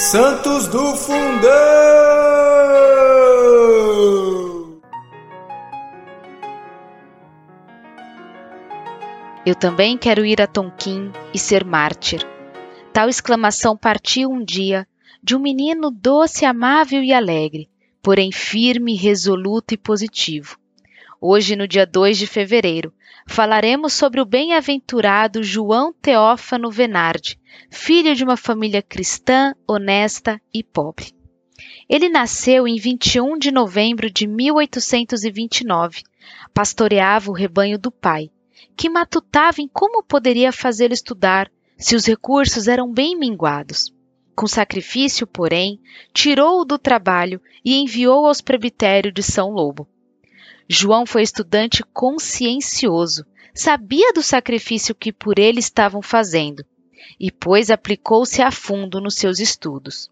Santos do Fundão! Eu também quero ir a Tonquim e ser mártir. Tal exclamação partiu um dia de um menino doce, amável e alegre, porém firme, resoluto e positivo. Hoje, no dia 2 de fevereiro, falaremos sobre o bem-aventurado João Teófano Venardi, filho de uma família cristã, honesta e pobre. Ele nasceu em 21 de novembro de 1829. Pastoreava o rebanho do pai, que matutava em como poderia fazê-lo estudar se os recursos eram bem minguados. Com sacrifício, porém, tirou-o do trabalho e enviou aos presbitérios de São Lobo. João foi estudante consciencioso, sabia do sacrifício que por ele estavam fazendo, e pois aplicou-se a fundo nos seus estudos.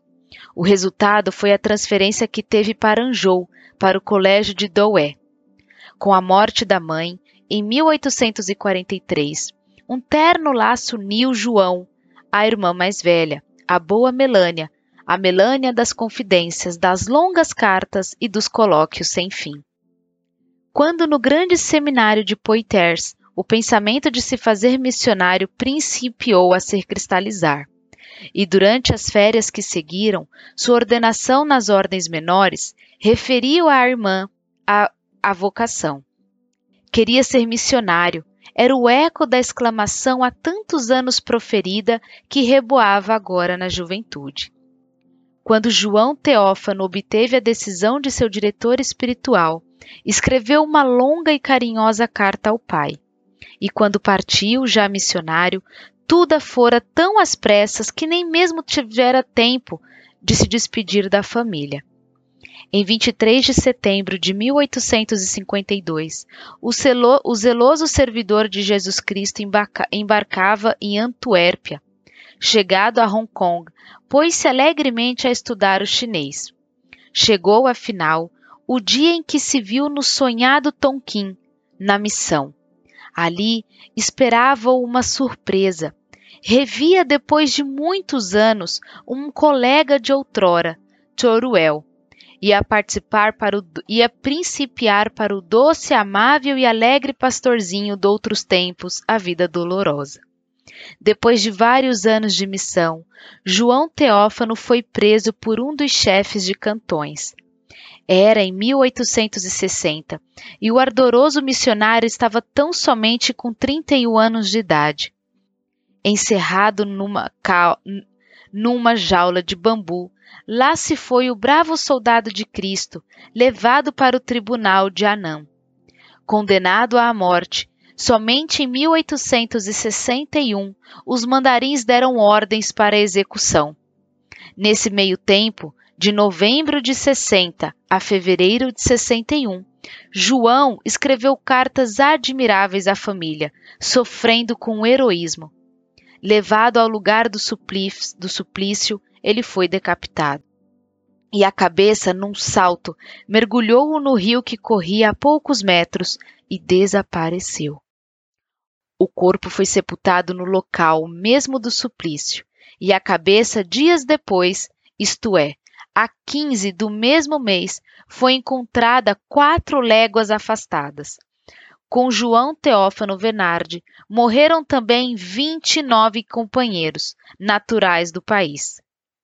O resultado foi a transferência que teve para Anjou, para o colégio de Douai. Com a morte da mãe, em 1843, um terno laço uniu João, a irmã mais velha, a boa Melânia, a Melânia das confidências, das longas cartas e dos colóquios sem fim. Quando no grande seminário de Poitiers o pensamento de se fazer missionário principiou a se cristalizar, e durante as férias que seguiram, sua ordenação nas ordens menores referiu à irmã a, a vocação. Queria ser missionário, era o eco da exclamação há tantos anos proferida que reboava agora na juventude. Quando João Teófano obteve a decisão de seu diretor espiritual escreveu uma longa e carinhosa carta ao pai. E quando partiu, já missionário, tudo fora tão às pressas que nem mesmo tivera tempo de se despedir da família. Em 23 de setembro de 1852, o, celo, o zeloso servidor de Jesus Cristo embarca, embarcava em Antuérpia. Chegado a Hong Kong, pôs-se alegremente a estudar o chinês. Chegou, afinal, o dia em que se viu no sonhado Tonquim, na missão. Ali esperava-o uma surpresa. Revia depois de muitos anos um colega de outrora, Toruel. Ia participar para o, ia principiar para o doce, amável e alegre pastorzinho de outros tempos, a vida dolorosa. Depois de vários anos de missão, João Teófano foi preso por um dos chefes de cantões. Era em 1860 e o ardoroso missionário estava tão somente com 31 anos de idade. Encerrado numa, numa jaula de bambu, lá se foi o bravo soldado de Cristo, levado para o tribunal de Anã. Condenado à morte, somente em 1861 os mandarins deram ordens para a execução. Nesse meio tempo, de novembro de 60 a fevereiro de 61, João escreveu cartas admiráveis à família, sofrendo com heroísmo. Levado ao lugar do suplício, do suplício ele foi decapitado. E a cabeça, num salto, mergulhou-o no rio que corria a poucos metros e desapareceu. O corpo foi sepultado no local mesmo do suplício, e a cabeça, dias depois, isto é, a 15 do mesmo mês, foi encontrada quatro léguas afastadas. Com João Teófano Venardi, morreram também 29 companheiros naturais do país.